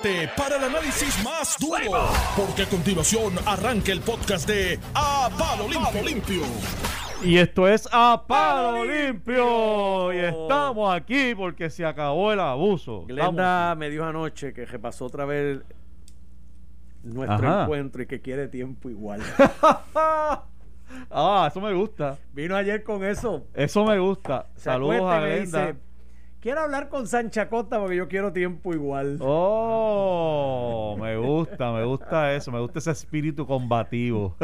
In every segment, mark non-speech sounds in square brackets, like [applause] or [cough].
prepárate para el análisis más duro, porque a continuación arranca el podcast de A Palo Limpio. Limpio. Y esto es A Palo Limpio. Y estamos aquí porque se acabó el abuso. Glenda me dijo anoche que repasó otra vez nuestro Ajá. encuentro y que quiere tiempo igual. [laughs] ah, eso me gusta. Vino ayer con eso. Eso me gusta. Se Saludos a Glenda. dice, Quiero hablar con Sancha Costa porque yo quiero tiempo igual. Oh, me gusta, me gusta eso, me gusta ese espíritu combativo.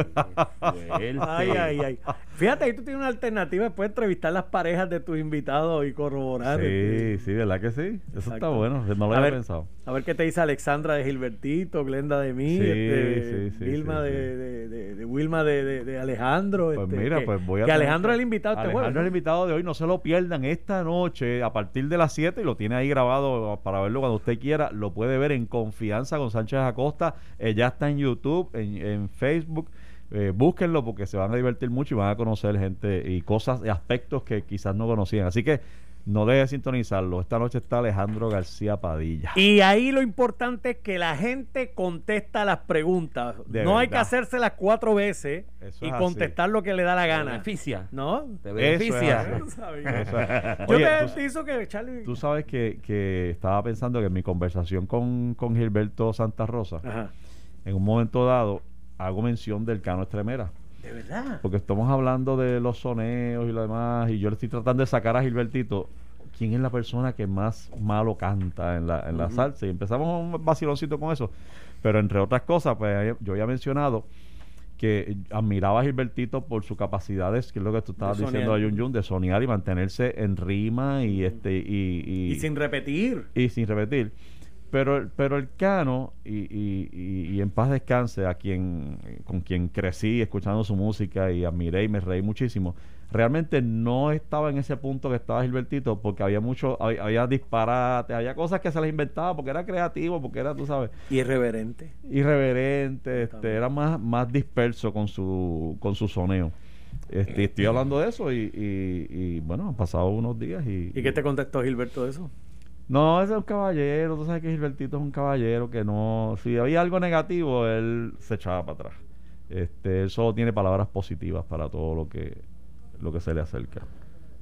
Ay, ay, ay. Fíjate, ahí tú tienes una alternativa después de entrevistar las parejas de tus invitados y corroborar. Sí, este, sí, ¿verdad que sí? Eso está bueno, no lo A había ver, pensado. A ver qué te dice Alexandra de Gilbertito, Glenda de mí, Sí, este, sí, sí, Vilma sí, de, sí. de- de- de Wilma de, de- de Alejandro. Pues este, mira, que, pues voy a Que tener Alejandro que- es el invitado este Alejandro jueves. es el invitado de hoy, no se lo pierdan esta noche a partir de las 7 y lo tiene ahí grabado para verlo cuando usted quiera. Lo puede ver en confianza con Sánchez Acosta. Eh, ya está en YouTube, en, en Facebook. Eh, búsquenlo porque se van a divertir mucho y van a conocer gente y cosas y aspectos que quizás no conocían. Así que no deje de sintonizarlo. Esta noche está Alejandro García Padilla. Y ahí lo importante es que la gente contesta las preguntas. De no hay que hacérselas cuatro veces Eso y es contestar lo que le da la Te gana. beneficia. ¿No? Te Eso es beneficia. Yo [laughs] sabía. Eso es. Yo Oye, te tú- pienso que Charlie. Tú sabes que, que estaba pensando que en mi conversación con, con Gilberto Santa Rosa, Ajá. en un momento dado, hago mención del Cano Estremera. De verdad. Porque estamos hablando de los soneos y lo demás, y yo le estoy tratando de sacar a Gilbertito quién es la persona que más malo canta en la, en la salsa. Y empezamos un vaciloncito con eso. Pero entre otras cosas, pues yo había mencionado que admiraba a Gilbertito por sus capacidades, que es lo que tú estabas De diciendo a. Yun Yun, de soñar y mantenerse en rima y este y, y, Y sin repetir. y sin repetir. Pero, el- pero el Cano, y, y, y- y en paz descanse, a quien, con quien crecí escuchando su música y admiré y me reí muchísimo, realmente no estaba en ese punto que estaba Gilbertito, porque había mucho, había, había disparates, había cosas que se las inventaba porque era creativo, porque era, tú sabes, Irreverente. irreverente, este, era más, más disperso con su, con su soneo. Este, estoy hablando de eso y, y, y, bueno, han pasado unos días y... ¿Y qué te contestó Gilberto de eso? No, ese es un caballero. Tú sabes que Gilbertito es un caballero que no. Si había algo negativo, él se echaba para atrás. Este, él solo tiene palabras positivas para todo lo que, lo que se le acerca.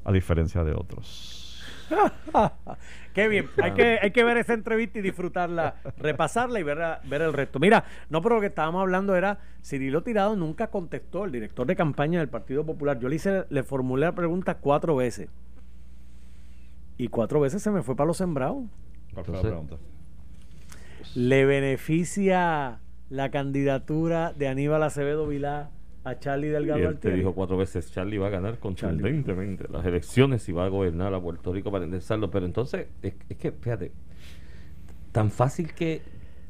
A diferencia de otros. [laughs] Qué bien. Hay que, hay que ver esa entrevista y disfrutarla, repasarla y ver, ver el resto. Mira, no, pero lo que estábamos hablando era, Cirilo Tirado nunca contestó, el director de campaña del Partido Popular. Yo le hice, le formulé la pregunta cuatro veces. Y cuatro veces se me fue para los sembrados. ¿Cuál fue la Entonces- pregunta? ¿Le beneficia la candidatura de Aníbal Acevedo Vilá a Charlie Delgado Y él te dijo cuatro veces, Charlie va a ganar contundentemente las elecciones y va a gobernar a Puerto Rico para enderezarlo. Pero entonces, es, es que, fíjate, tan fácil que,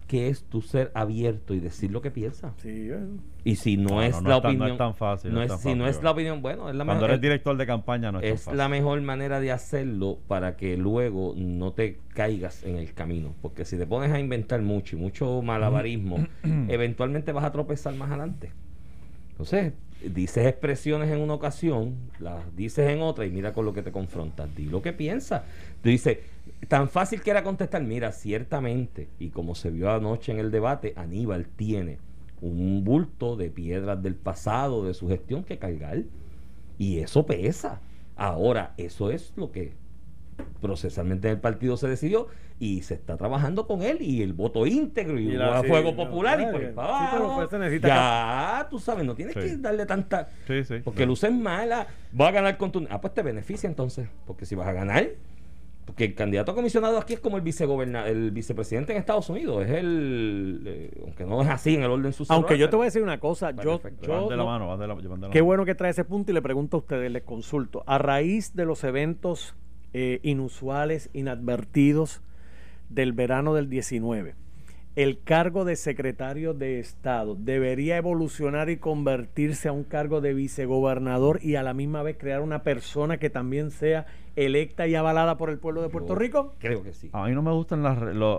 que es tu ser abierto y decir lo que piensas. Sí, bueno. Y si no, No, es no, no la es tan- no opinión... es tan fácil, no es tan si no es la opinión, bueno, es la Cuando mejor- eres director de campaña no es, tan es fácil. la mejor manera de hacerlo para que luego no te caigas en el camino. Porque si te pones a inventar mucho y mucho malabarismo, [clears throat] eventualmente vas a tropezar más adelante. Entonces, dices expresiones en una ocasión, las dices en otra y mira con lo que te confrontas. Di lo que piensas. Tú dices, tan fácil que era contestar, mira, ciertamente, y como se vio anoche en el debate, Aníbal tiene un bulto de piedras del pasado, de su gestión que cargar. Y eso pesa. Ahora, eso es lo que procesalmente en el partido se decidió y se está trabajando con él y el voto íntegro y, el la- sí, no, popular y por sí, pero abajo. pues se necesita ya, tú sabes, no tienes Sí. que darle tanta... Sí, sí. Porque luces mala, va a ganar con tu... Ah, pues te beneficia entonces, porque si vas a ganar... Porque el candidato a comisionado aquí es como el vicegobernador, el vicepresidente en Estados Unidos. Es el... eh, aunque no es así en el orden sucesivo. Aunque yo te voy a decir una cosa, yo, de la no- mano, van de la, de la Qué mano. bueno que trae ese punto y le pregunto a ustedes, les consulto. A raíz de los eventos eh, inusuales, inadvertidos del verano del 19, el cargo de secretario de Estado debería evolucionar y convertirse a un cargo de vicegobernador y a la misma vez crear una persona que también sea electa y avalada por el pueblo de Puerto Yo Rico. Creo que sí. A mí no me gusta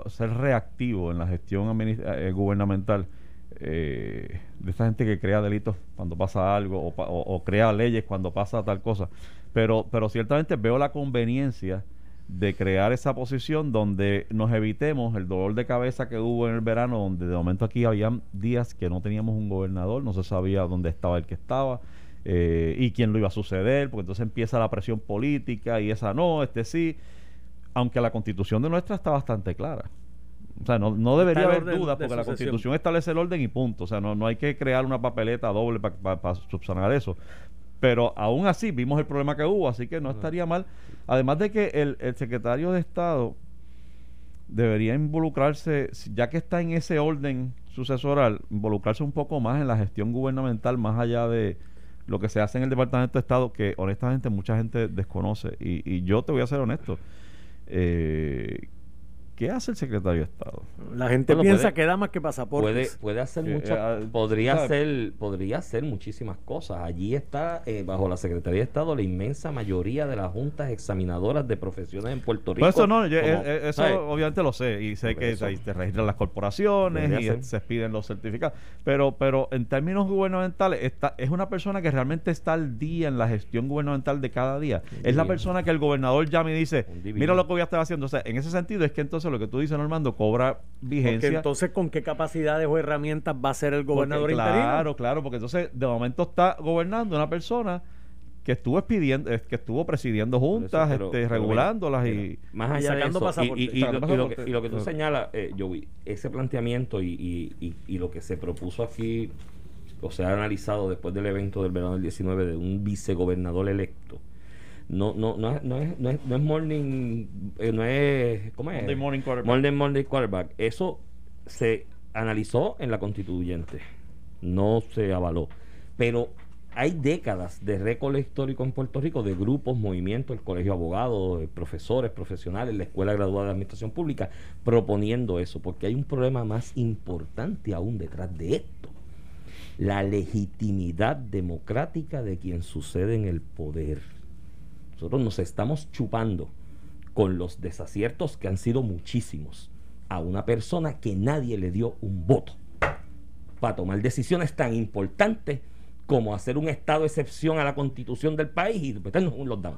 ser reactivo en la gestión eh, gubernamental eh, de esta gente que crea delitos cuando pasa algo o- o crea leyes cuando pasa tal cosa. Pero, pero ciertamente veo la conveniencia de crear esa posición donde nos evitemos el dolor de cabeza que hubo en el verano, donde de momento aquí habían días que no teníamos un gobernador, no se sabía dónde estaba el que estaba eh, y quién lo iba a suceder, porque entonces empieza la presión política y esa no, este sí, aunque la constitución de nuestra está bastante clara. O sea, no, no debería haber dudas porque la constitución establece el orden y punto. O sea, no, no hay que crear una papeleta doble para subsanar eso. Pero aún así vimos el problema que hubo, así que no estaría mal. Además de que el, el secretario de Estado debería involucrarse, ya que está en ese orden sucesoral, involucrarse un poco más en la gestión gubernamental, más allá de lo que se hace en el Departamento de Estado, que honestamente mucha gente desconoce. Y, y yo te voy a ser honesto. Eh, ¿Qué hace el secretario de Estado? La gente Bueno, piensa puede- que da más que Puede, pasaportes. puede hacer muchas, eh, podría ¿sabe? hacer, podría hacer muchísimas cosas. Allí está, eh, bajo la Secretaría de Estado, la inmensa mayoría de las juntas examinadoras de profesiones en Puerto Rico. Pues eso no, yo- como, eh, eh, eso ¿sabes? obviamente lo sé y sé que eso. ahí te registran las corporaciones y ser. se expiden los certificados, pero pero en términos gubernamentales está, es una persona que realmente está al día en la gestión gubernamental de cada día. Un Es la persona que el gobernador llama y dice, mira lo que voy a estar haciendo. O sea, en ese sentido es que entonces lo que tú dices, Normando, cobra Porque vigencia. entonces, ¿con qué capacidades o herramientas va a ser el gobernador Porque, interino? Claro, claro, porque entonces de momento está gobernando una persona que estuvo expidiendo, eh, que estuvo presidiendo juntas, pero- este, pero regulándolas mira, y más y allá de sacando eso, y- pasaportes. y, lo, y lo que, lo que tú señalas, eh, Joey, ese planteamiento y, y, y, y lo que se propuso aquí, o se ha analizado después del evento del verano del 19 de un vicegobernador electo, no, no, no, es, no, es, no, es, no es morning, eh, no es, ¿cómo es? Monday morning quarterback. Monday morning quarterback. Eso se analizó en la constituyente, no se avaló. Pero hay décadas de récord histórico en Puerto Rico de grupos, movimientos, el Colegio de Abogados, eh, profesores, profesionales, la Escuela Graduada de Administración Pública, proponiendo eso, porque hay un problema más importante aún detrás de esto. La legitimidad democrática de quien sucede en el poder. Nosotros nos estamos chupando con los desaciertos que han sido muchísimos a una persona que nadie le dio un voto para tomar decisiones tan importantes como hacer un estado de excepción a la constitución del país y meternos un lockdown.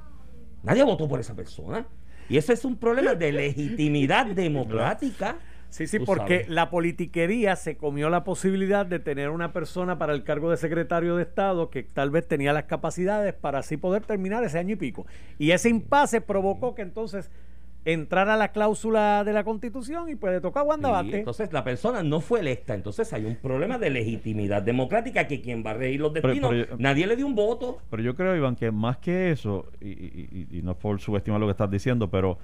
Nadie votó por esa persona. Y ese es un problema de legitimidad [laughs] democrática. Sí, sí, Tú porque sabes. la politiquería se comió la posibilidad de tener una persona para el cargo de secretario de Estado que tal vez tenía las capacidades para así poder terminar ese año y pico. Y ese impasse provocó que entonces entrara la cláusula de la Constitución y pues le toca a Wanda Sí, entonces la persona no fue electa. Entonces hay un problema de legitimidad democrática que quien va a regir los Pero- destinos, pero yo- nadie le dio un voto. Pero yo creo, Iván, que más que eso, y, y- y- y no es por subestimar lo que estás diciendo, pero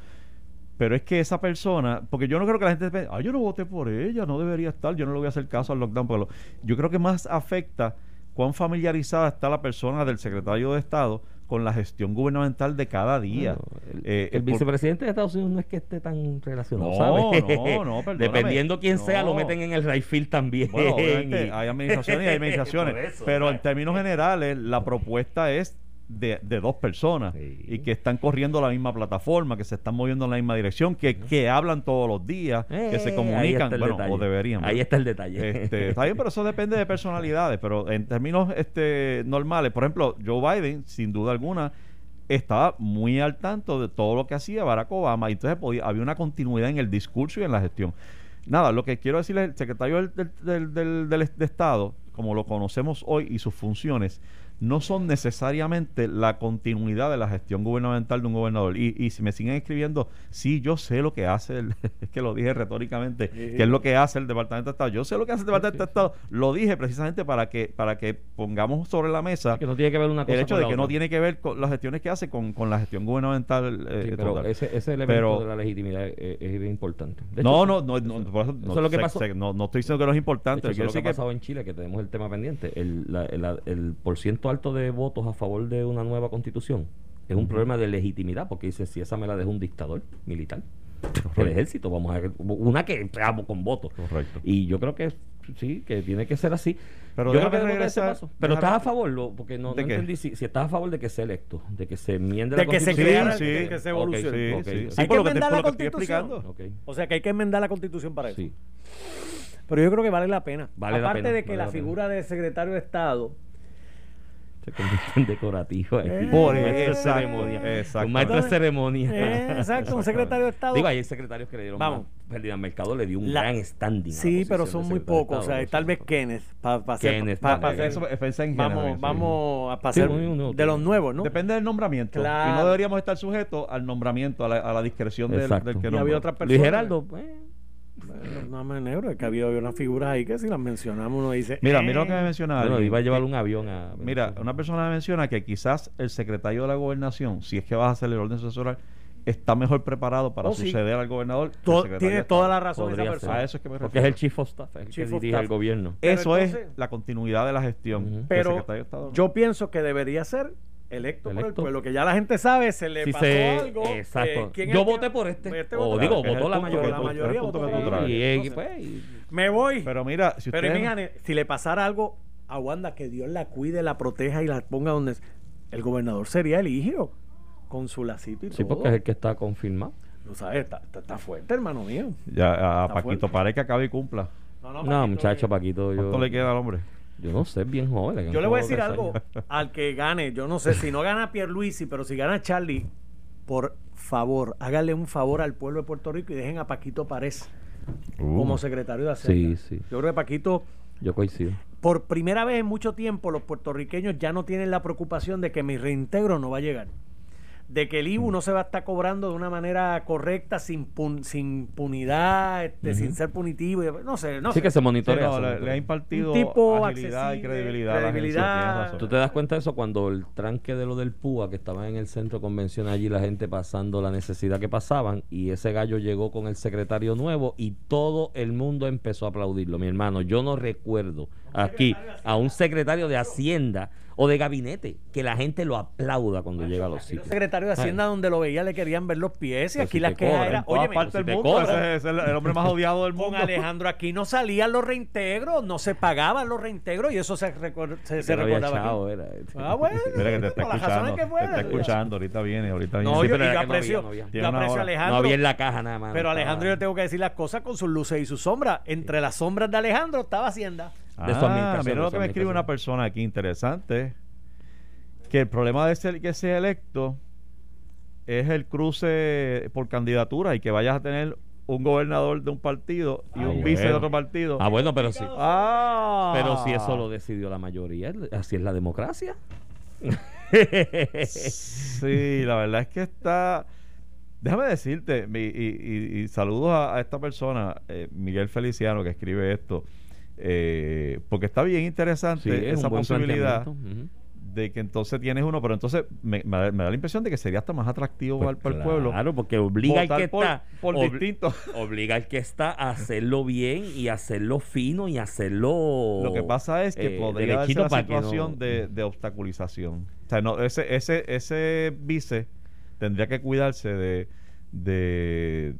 pero es que esa persona, porque yo no creo que la gente piense, ah, yo no voté por ella, no debería estar, yo no le voy a hacer caso al lockdown. Porque lo-". yo creo que más afecta cuán familiarizada está la persona del secretario de Estado con la gestión gubernamental de cada día. Bueno, el, Eh, el por- vicepresidente de Estados Unidos no es que esté tan relacionado, No, ¿sabes? no, [laughs] no, perdóname. Dependiendo quién sea, lo meten en el right field también. Bueno, obviamente [laughs] hay administraciones y hay administraciones, eso, pero en términos generales la propuesta es de, de dos personas Sí. y que están corriendo la misma plataforma, que se están moviendo en la misma dirección, que, que hablan todos los días, que se Eh, comunican, bueno, detalle. o deberían. Ahí está el detalle. Este, está bien, pero eso depende de personalidades. Pero en términos este, normales, por ejemplo, Joe Biden, sin duda alguna, estaba muy al tanto de todo lo que hacía Barack Obama y entonces podía, había una continuidad en el discurso y en la gestión. Nada, lo que quiero decirle, el secretario del, del, del- del- del- de Estado, como lo conocemos hoy, y sus funciones, no son necesariamente la continuidad de la gestión gubernamental de un gobernador. Y, y si me siguen escribiendo, sí, yo sé lo que hace, el, [laughs] es que lo dije retóricamente, que es lo que hace el Departamento de Estado. Yo sé lo que hace el Departamento de Estado. Lo dije precisamente para que, para que pongamos sobre la mesa que no tiene que ver una cosa el hecho de la que no tiene que ver con las gestiones que hace con, con la gestión gubernamental. eh, Sí, pero total. ese, ese elemento Pero- de la legitimidad es, es importante. De no, no, no, no, por eso, no, es lo que sé- pasó. no, no estoy diciendo que no es De importante. hecho, eso es lo que ha pasado en Chile, que tenemos el tema pendiente. El, la- el, el por ciento alto de votos a favor de una nueva constitución es un problema de legitimidad, porque dicen, si esa me la dejó un dictador militar, el Correcto. ejército, vamos a ver, una que amo con votos. Correcto. Y yo creo que sí, que tiene que ser así. Pero yo creo que debe dar ese regresar- paso. Pero estás a favor, lo- porque no, ¿De no entendí si, si estás a favor de que sea electo, de que se enmiende De la que se creara, sí, de que se evolucione. Sí, Ok. sí, Hay sí, que por enmendar la Constitución. O sea que hay que enmendar la constitución para eso. Sí. Pero yo creo que vale la pena. Vale la Aparte pena, de que vale la, la figura de secretario de Estado Se convierte en decorativo. ahí. Eh, Por Un maestro de exacto, ceremonia. exacto. Un maestro de ceremonia. Eh, exacto, un secretario de Estado. Digo, hay secretarios que le dieron Vamos. Ferdinand Mercado le dio un La- gran standing. a la Sí, pero son muy pocos. O sea, tal vez. Kenneth. Pa, pa Kenneth, Eso vamos, vamos a pasar uno, de los nuevos, ¿no? Depende del nombramiento. Claro. Y no deberíamos estar sujetos al nombramiento, a la, a la discreción del, que Y nombra. había otras personas. Luis Geraldo, pues, no me negro, es que había unas figuras ahí que si las mencionamos uno dice. Mira, eh, mira lo que me menciona bueno, iba a llevar un avión a. Mira, una persona me menciona que quizás el secretario de la gobernación, si es que vas a hacer el orden sucesoral, está mejor preparado para Oh, sí. suceder al gobernador. tiene toda la razón esa persona. A eso es que me Porque es refiero. el Chief of Staff, es el Chief que dirige el gobierno. Pero Eso entonces- es la continuidad de la gestión. Pero secretario de Estado. yo pienso que debería ser electo, por el Electo. pueblo, que ya la gente sabe, se le Si pasó se- algo. exacto. eh, ¿quién es Yo voté por este. O votó- digo, votó la la mayoría votó. Y, eh, Entonces, pues, y- Me voy. Pero mira, si Pero usted... imagínate, si le pasara algo a Wanda, que Dios la cuide, la proteja y la ponga donde el gobernador sería el hijo, con su lacito y sí, todo. porque es el que está confirmado. Tú sabes, está, está- está fuerte, hermano mío. Ya, a Paquito fuerte. parece que acabe y cumpla. No, muchacho, Paquito, yo, ¿Cuánto le queda al hombre? Yo no sé, es bien joven. Yo le voy a decir algo años. al que gane. Yo no sé si no gana Pierluisi, pero si gana Charlie, por favor, hágale un favor al pueblo de Puerto Rico y dejen a Paquito Párez Uh. como secretario de Hacienda. Sí, sí. Yo creo que Paquito, Yo coincido. por primera vez en mucho tiempo, los puertorriqueños ya no tienen la preocupación de que mi reintegro no va a llegar. De que el. IBU no se va a estar cobrando de una manera correcta, sin, pun- sin punidad, este, sin ser punitivo. y- No sé, no sí sé. que se Sí, monitorea. no, se le, ha impartido tipo agilidad y credibilidad. a la agencia, credibilidad. Tú te das cuenta de eso cuando el tranque de lo del PUA, que estaba en el centro convencional allí, la gente pasando la necesidad que pasaban, y ese gallo llegó con el secretario nuevo y todo el mundo empezó a aplaudirlo. Mi hermano, yo no recuerdo aquí a un secretario de Hacienda o de gabinete que la gente lo aplauda cuando llega a los sitios. secretarios de Hacienda donde lo veía le querían ver los pies y Pero aquí si la queja era, oye, partes si del mundo. Ese es el, el hombre más odiado del [laughs] con mundo. Alejandro aquí no salían los reintegros, no se pagaban los reintegros y eso se, se, se recordaba era. Ah, bueno. [laughs] Mira que te está por las escuchando. razones que te está escuchando. Ahorita viene, ahorita viene. No, Sí, yo, yo aprecio, no había. yo aprecio a. Alejandro. No había en la caja nada más. pero Alejandro yo tengo que decir las cosas con sus luces y sus sombras. Entre las sombras de Alejandro estaba Hacienda. De su Ah, mira lo que me escribe una persona aquí interesante. Que el problema de ser que sea electo es el cruce por candidatura y que vayas a tener un gobernador de un partido y Ah, un vice de otro partido. Ah, bueno, pero sí. Ah. Pero si eso lo decidió la mayoría, así es la democracia. [laughs] Sí, la verdad es que está. Déjame decirte, y, y- y saludos a, a esta persona, eh, Miguel Feliciano, que escribe esto, eh, porque está bien interesante Sí, es esa posibilidad de que entonces tienes uno, pero entonces me, me da me da la impresión de que sería hasta más atractivo Pues para el pueblo. Claro, porque obliga al que por, está. por distinto. [laughs] Obliga al que está a hacerlo bien y hacerlo fino y hacerlo. Lo que pasa es que eh, podría darse la no- situación de, de obstaculización. O sea, no, ese, ese, ese vice tendría que cuidarse de, de,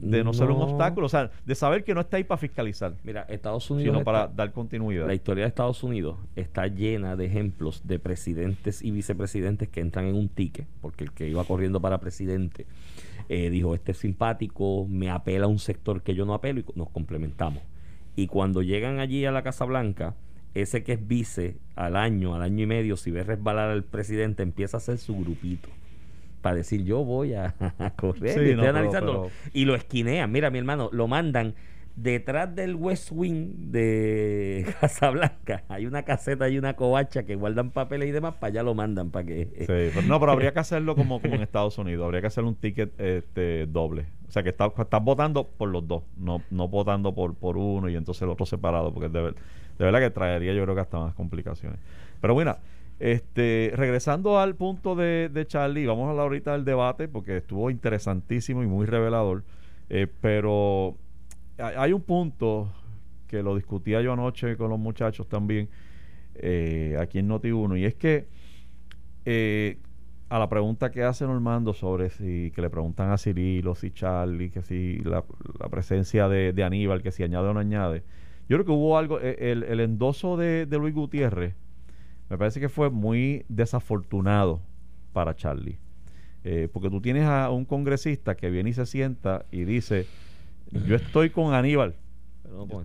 de no, ser un obstáculo, o sea, de saber que no está ahí para fiscalizar, Mira, Estados Unidos. sino está- para dar continuidad. La historia de Estados Unidos está llena de ejemplos de presidentes y vicepresidentes que entran en un ticket, porque el que iba corriendo para presidente eh, dijo, este es simpático, me apela a un sector que yo no apelo y nos complementamos. Y cuando llegan allí a la Casa Blanca, ese que es vice al año, al año y medio, si ve resbalar al presidente, empieza a hacer su grupito. Para decir, yo voy a, [laughs] a correr. Sí, y estoy no, pero- analizándolo. pero- Y lo esquinean. Mira, mi hermano, lo mandan detrás del West Wing de [laughs] Casablanca. Hay una caseta y una covacha que guardan papeles y demás. Para allá lo mandan para que. Sí, pero no, pero habría que hacerlo como, como en [laughs] Estados Unidos, habría que hacer un ticket este, doble. O sea, que estás votando por los dos, no, no votando por, por uno y entonces el otro separado, porque de, ver- de verdad que traería yo creo que hasta más complicaciones. Pero bueno, este, regresando al punto de, de Charlie, vamos a hablar ahorita del debate, porque estuvo interesantísimo y muy revelador, eh, pero hay un punto que lo discutía yo anoche con los muchachos también, eh, aquí en Noti1, y es que eh, a la pregunta que hace Normando sobre si que le preguntan a Cirilo, si Charlie, que si la, presencia de, de Aníbal, que si añade o no añade. Yo creo que hubo algo, eh, el, el endoso de, de Luis Gutiérrez me parece que fue muy desafortunado para Charlie. Eh, porque tú tienes a un congresista que viene y se sienta y dice, yo estoy con Aníbal, Pero no,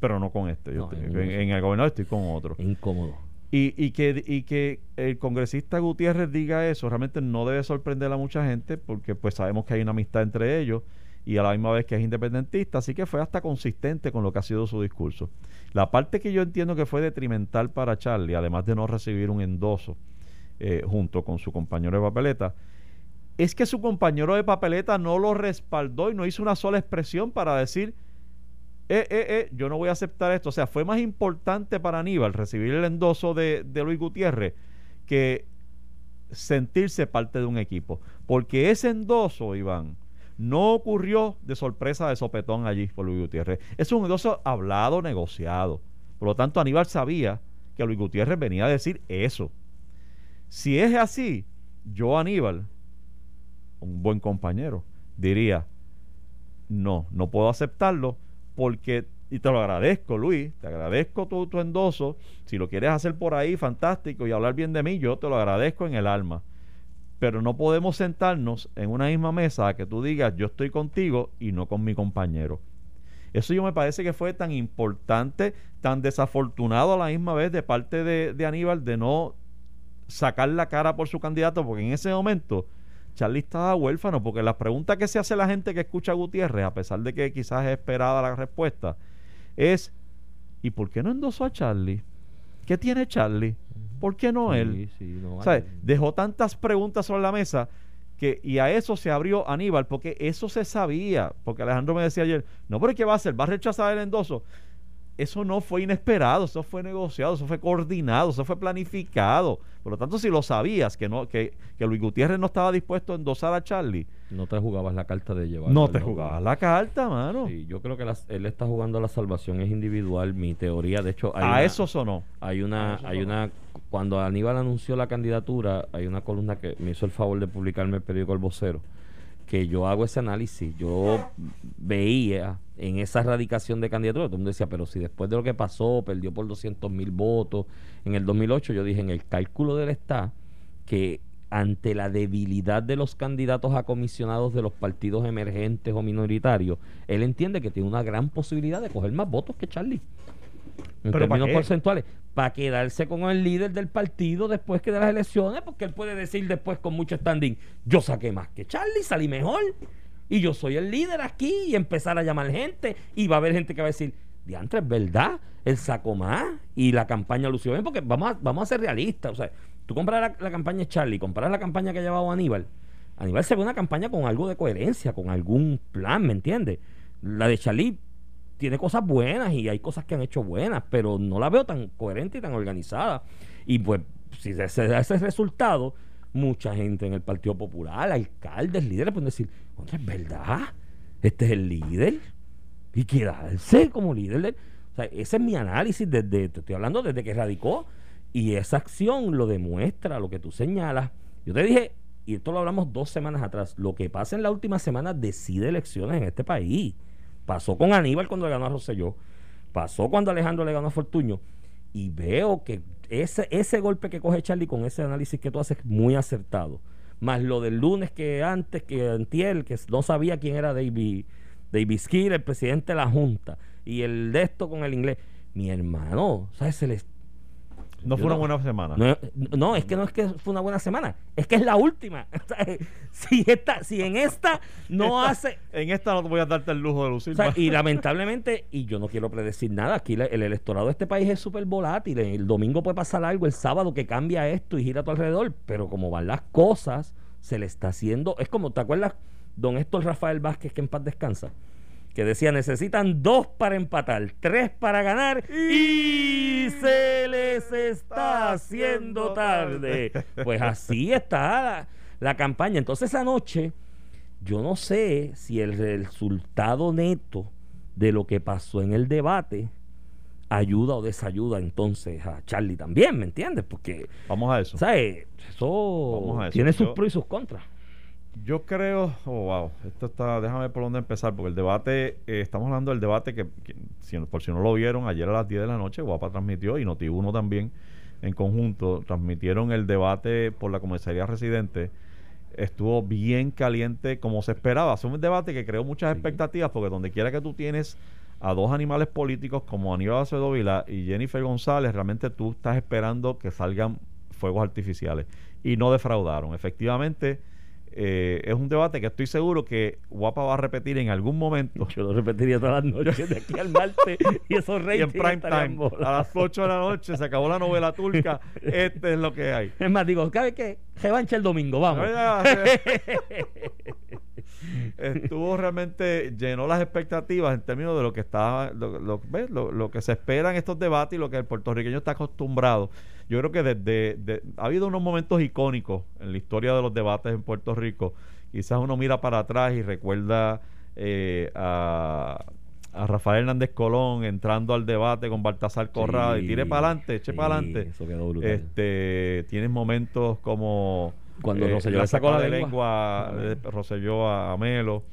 pero no con este. Yo No, estoy- es en, en el gobernador estoy con otro. incómodo. Y, y, que, y que el congresista Gutiérrez diga eso realmente no debe sorprender a mucha gente porque pues sabemos que hay una amistad entre ellos y a la misma vez que es independentista, así que fue hasta consistente con lo que ha sido su discurso. La parte que yo entiendo que fue detrimental para Charlie, además de no recibir un endoso eh, junto con su compañero de papeleta, es que su compañero de papeleta no lo respaldó y no hizo una sola expresión para decir eh, eh, eh, yo no voy a aceptar esto. O sea, fue más importante para Aníbal recibir el endoso de, de Luis Gutiérrez que sentirse parte de un equipo. Porque ese endoso, Iván, no ocurrió de sorpresa de sopetón allí por Luis Gutiérrez. Es un endoso hablado, negociado. Por lo tanto, Aníbal sabía que Luis Gutiérrez venía a decir eso. Si es así, yo, Aníbal, un buen compañero, diría, no, no puedo aceptarlo porque, y te lo agradezco, Luis, te agradezco tu, tu endoso. Si lo quieres hacer por ahí, fantástico, y hablar bien de mí, yo te lo agradezco en el alma. Pero no podemos sentarnos en una misma mesa a que tú digas, yo estoy contigo y no con mi compañero. Eso yo me parece que fue tan importante, tan desafortunado a la misma vez de parte de, de Aníbal de no sacar la cara por su candidato, porque en ese momento Charlie estaba huérfano, porque las preguntas que se hace la gente que escucha a Gutiérrez, a pesar de que quizás es esperada la respuesta, es ¿y por qué no endosó a Charlie? ¿Qué tiene Charlie? ¿Por qué no él? Sí, sí, no, O sea, vale. dejó tantas preguntas sobre la mesa que, y a eso se abrió Aníbal, porque eso se sabía, porque Alejandro me decía ayer, no, pero ¿qué va a hacer? ¿Va a rechazar el endoso? Eso no fue inesperado, eso fue negociado, eso fue coordinado, eso fue planificado. Por lo tanto, si lo sabías que no que, que Luis Gutiérrez no estaba dispuesto a endosar a Charlie, no te jugabas la carta de llevar. no te jugabas la carta, mano. Sí, yo creo que las- él está jugando a la salvación es individual. Mi teoría, de hecho, hay a una- eso sonó. Hay una, hay una, cuando Aníbal anunció la candidatura, hay una columna que me hizo el favor de publicarme el periódico El Vocero, que yo hago ese análisis. Yo veía en esa radicación de candidatura, todo el mundo decía, pero si después de lo que pasó, perdió por 200 mil votos en el 2008, yo dije, en el cálculo del está que ante la debilidad de los candidatos a comisionados de los partidos emergentes o minoritarios, él entiende que tiene una gran posibilidad de coger más votos que Charlie. En ¿Pero términos porcentuales, para quedarse con el líder del partido después que de las elecciones, porque él puede decir después con mucho standing, yo saqué más que Charlie, salí mejor, y yo soy el líder aquí, y empezar a llamar gente, y va a haber gente que va a decir, diantre, es verdad, él sacó más, y la campaña lució bien, porque vamos a, vamos a ser realistas, o sea, tú compras la, campaña de Charlie, comparas la campaña que ha llevado Aníbal, Aníbal se ve una campaña con algo de coherencia, con algún plan, ¿me entiendes? La de Charlie tiene cosas buenas y hay cosas que han hecho buenas, pero no la veo tan coherente y tan organizada. Y pues, si se, da ese resultado, mucha gente en el Partido Popular, alcaldes, líderes, pueden decir, "Contra, es verdad, este es el líder. Y quedarse como líder. de-". O sea, ese es mi análisis desde, te estoy hablando desde que radicó. Y esa acción lo demuestra, lo que tú señalas. Yo te dije, y esto lo hablamos dos semanas atrás, lo que pasa en la última semana decide elecciones en este país. Pasó con Aníbal cuando le ganó a Rosselló. Pasó cuando Alejandro le ganó a Fortuño. Y veo que ese, ese golpe que coge Charlie con ese análisis que tú haces es muy acertado. Más lo del lunes que antes, que Antiel, que no sabía quién era David, David Skill, el presidente de la Junta. Y el de esto con el inglés. Mi hermano, ¿sabes? No fue una buena semana. no, no, es que no es que fue una buena semana, es que es la última. [laughs] Si, esta, si en esta no Esta- hace... En esta no te voy a darte el lujo de lucir. o sea, más. y [laughs] lamentablemente, y yo no quiero predecir nada, aquí la- el electorado de este país es súper volátil. El domingo puede pasar algo, el sábado que cambia esto y gira a tu alrededor, pero como van las cosas, se le está haciendo... Es como, ¿te acuerdas, don Héctor Rafael Vázquez, que en paz descansa? Que decía necesitan dos para empatar, tres para ganar y se les está haciendo tarde. [laughs] Pues así está la, la campaña. Entonces esa noche, yo no sé si el resultado neto de lo que pasó en el debate ayuda o desayuda entonces a Charlie también, ¿me entiendes? Porque, Vamos a eso. ¿sabes? Eso, Vamos a eso. tiene sus Yo- pros y sus contras. Yo creo, oh wow, esto está, déjame ver por dónde empezar, porque el debate, eh, estamos hablando del debate que, que si, por si no lo vieron, ayer a las 10 de la noche, Guapa transmitió y Noti1 también en conjunto, transmitieron el debate por la comisaría residente. Estuvo bien caliente como se esperaba. Es un debate que creó muchas Sí. expectativas, porque donde quiera que tú tienes a dos animales políticos como Aníbal Acevedo Vila y Jennifer González, realmente tú estás esperando que salgan fuegos artificiales. Y no defraudaron. Efectivamente, eh, es un debate que estoy seguro que Guapa va a repetir en algún momento. Yo lo repetiría todas las noches de aquí al martes [laughs] y esos Y reyes en prime time, a las 8 de la noche, se acabó la novela turca. Este es lo que hay. Es más, digo, ¿sabe qué? Revancha el domingo, vamos. [laughs] Estuvo realmente, llenó las expectativas en términos de lo que estaba, lo, lo- ¿ves? Lo- lo que se espera en estos debates y lo que el puertorriqueño está acostumbrado. Yo creo que desde, de- ha habido unos momentos icónicos en la historia de los debates en Puerto Rico. Quizás uno mira para atrás y recuerda eh, a, a Rafael Hernández Colón entrando al debate con Baltasar Corrado y tire para adelante, eche sí, para adelante. Este, tienes momentos como Cuando Rosselló la le sacó la lengua. lengua, de Rosselló a, a Melo.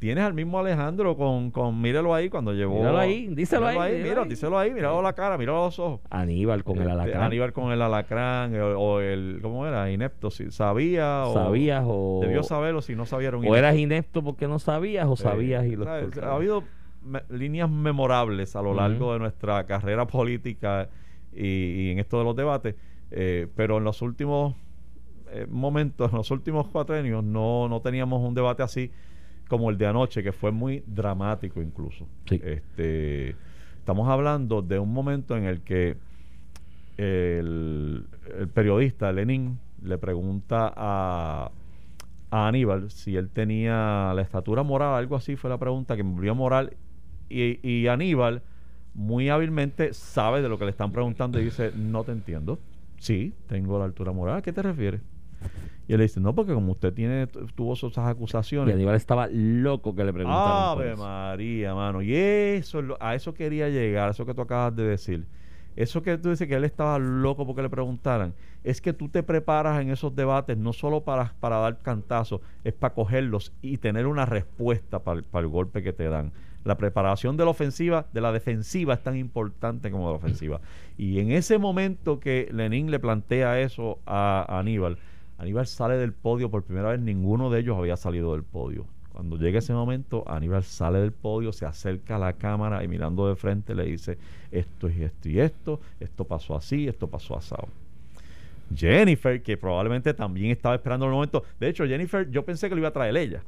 Tienes al mismo Alejandro con, con míralo ahí cuando llevó. Míralo ahí, díselo míralo ahí, ahí. díselo ahí, míralo la cara, míralo los ojos. Aníbal con el Este, alacrán. Aníbal con el alacrán o, o el ¿cómo era? Inepto, si sabía o ¿Sabías o, debió saberlo si no un o eras inepto porque no sabías o eh, sabías y lo ¿sabes? Ha habido me- líneas memorables a lo largo de nuestra carrera política y, y en esto de los debates, eh, pero en los últimos eh, momentos, en los últimos cuatrenios, no, no teníamos un debate así como el de anoche, que fue muy dramático incluso. Sí. Este, estamos hablando de un momento en el que el, el periodista Lenin le pregunta a, a Aníbal si él tenía la estatura moral, algo así fue la pregunta, que murió moral, y, y Aníbal muy hábilmente sabe de lo que le están preguntando y dice, no te entiendo. Sí, tengo la altura moral. ¿A qué te refieres? Y él le dice, no, porque como usted tiene tuvo esas Y acusaciones. Aníbal estaba loco que le preguntaran. por Ave. María, mano. Y eso, a eso quería llegar, eso que tú acabas de decir. Eso que tú dices que él estaba loco porque le preguntaran, es que tú te preparas en esos debates no solo para, para dar cantazos, es para cogerlos y tener una respuesta para, el- para el golpe que te dan. La preparación de la ofensiva, de la defensiva es tan importante como de la ofensiva. Y en ese momento que Lenin le plantea eso a, a Aníbal, Aníbal sale del podio por primera vez, ninguno de ellos había salido del podio. Cuando llega ese momento, Aníbal sale del podio, se acerca a la cámara y mirando de frente le dice, esto y esto y esto, esto pasó así, esto pasó asado. Jennifer, que probablemente también estaba esperando el momento. De hecho, Jennifer, yo pensé que lo iba a traer ella.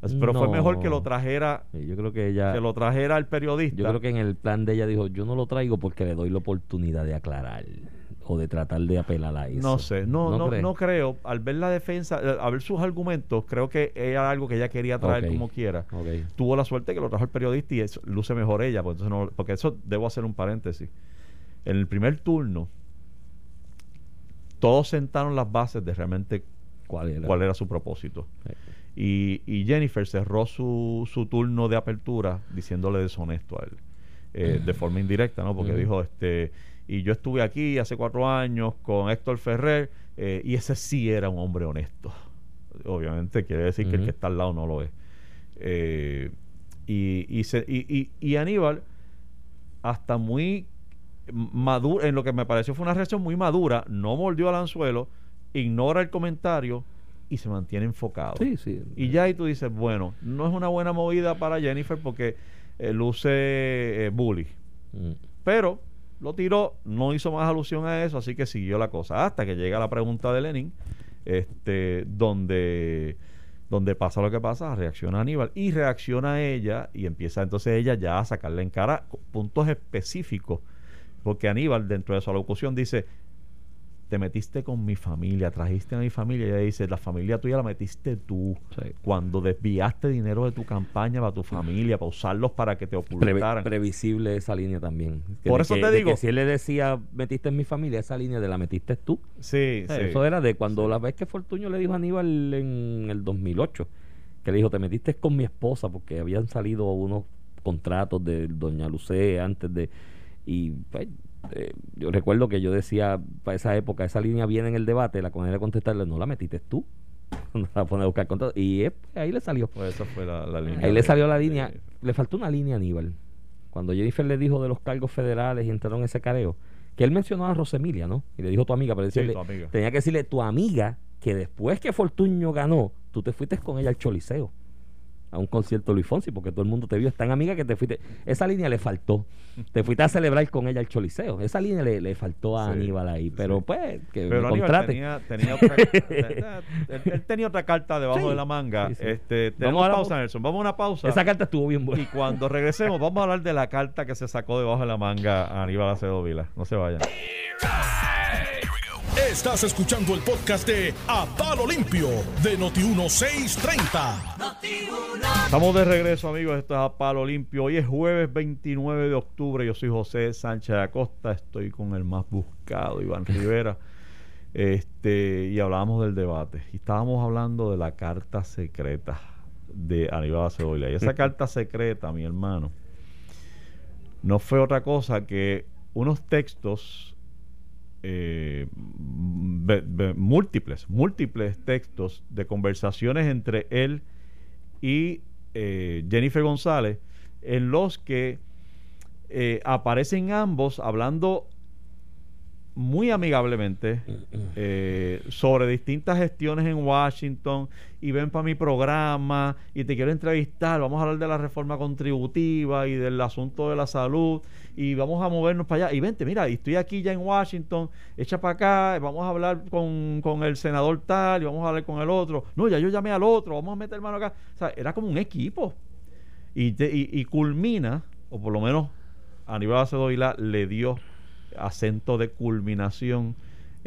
Pero fue mejor que lo trajera, Yo creo que ella. que lo trajera el periodista. Yo creo que en el plan de ella dijo: Yo no lo traigo porque le doy la oportunidad de aclarar o de tratar de apelar a eso. No sé, no, no, no creo. Al ver la defensa, eh, a ver sus argumentos, creo que era algo que ella quería traer como quiera. Tuvo la suerte que lo trajo el periodista y eso, luce mejor ella, pues entonces no- porque eso debo hacer un paréntesis. En el primer turno, todos sentaron las bases de realmente ¿Cuál era? cuál era su propósito. Y, y Jennifer cerró su, su turno de apertura diciéndole deshonesto a él. eh, de forma indirecta, ¿no? Porque dijo, este, y yo estuve aquí hace cuatro años con Héctor Ferrer, eh, y ese sí era un hombre honesto. Obviamente quiere decir que el que está al lado no lo es. Eh, y, y, se- y- y- y Aníbal, hasta muy maduro, en lo que me pareció fue una reacción muy madura, no mordió al anzuelo, ignora el comentario y se mantiene enfocado. Sí, sí. Y ya ahí tú dices, bueno, no es una buena movida para Jennifer porque eh, luce bully. Mm. Pero lo tiró, no hizo más alusión a eso, así que siguió la cosa. Hasta que llega la pregunta de Lenin, este, donde, donde pasa lo que pasa, reacciona Aníbal y reacciona ella y empieza entonces ella ya a sacarle en cara puntos específicos. Porque Aníbal, dentro de su alocución, dice, te metiste con mi familia, trajiste a mi familia. Y ella dice, la familia tuya la metiste tú. Sí. Cuando desviaste dinero de tu campaña para tu familia, para usarlos para que te ocultaran. previsible esa línea también. Que Por eso que- te digo- que si él le decía, metiste en mi familia, esa línea de la metiste tú. sí, sea, sí. Eso era de cuando la vez que Fortuño le dijo a Aníbal en el 2008, que le dijo, te metiste con mi esposa porque habían salido unos contratos de Doña Lucé antes de... Y pues, eh, yo recuerdo que yo decía, para esa época, esa línea viene en el debate, la manera de contestarle, no la metiste tú. [laughs] No la pone a buscar contratos. Y eh, ahí le salió. Pues esa fue la, la línea. Ahí le salió la de- línea. Le faltó una línea a Aníbal. Cuando Jennifer le dijo de los cargos federales y entraron en ese careo, que él mencionó a Rosemilia, ¿no? Y le dijo tu amiga, pero Sí, decirle, tu amiga. tenía que decirle tu amiga que después que Fortuño ganó, tú te fuiste con ella al Choliseo. A un concierto de Luis Fonsi porque todo el mundo te vio, es tan amiga que te fuiste. Esa línea le faltó. Te fuiste a celebrar con ella el Choliseo. Esa línea le, le faltó a Sí, Aníbal ahí. Pero sí. pues, que Pero me Aníbal contrate. tenía, tenía otra, [laughs] él, él tenía otra carta debajo Sí, de la manga. sí, sí. Este, Vamos tenemos a la pausa, pausa. Nelson. Vamos a una pausa. Esa carta estuvo bien Y buena. cuando regresemos, vamos a hablar de la carta que se sacó debajo de la manga a Aníbal Acevedo Vila. No se vayan. Estás escuchando el podcast de A Palo Limpio de Noti1630. Estamos de regreso, amigos. Esto es a Palo Limpio. Hoy es jueves 29 de octubre. Yo soy José Sánchez Acosta. Estoy con el más buscado, Iván [laughs] Rivera. Este, y hablábamos del debate. Y estábamos hablando de la carta secreta de Aníbal Acevedo. Y esa [laughs] carta secreta, mi hermano, no fue otra cosa que unos textos eh, múltiples, múltiples textos de conversaciones entre él y eh, Jennifer González, en los que eh, aparecen ambos hablando muy amigablemente eh, sobre distintas gestiones en Washington y ven para mi programa y te quiero entrevistar, vamos a hablar de la reforma contributiva y del asunto de la salud y vamos a movernos para allá. Y vente, mira, estoy aquí ya en Washington, echa para acá, vamos a hablar con, con el senador tal y vamos a hablar con el otro, no, ya yo llamé al otro, vamos a meter mano acá, o sea, era como un equipo. Y, te- y, y culmina, o por lo menos Aníbal Acevedo Vilá le dio acento de culminación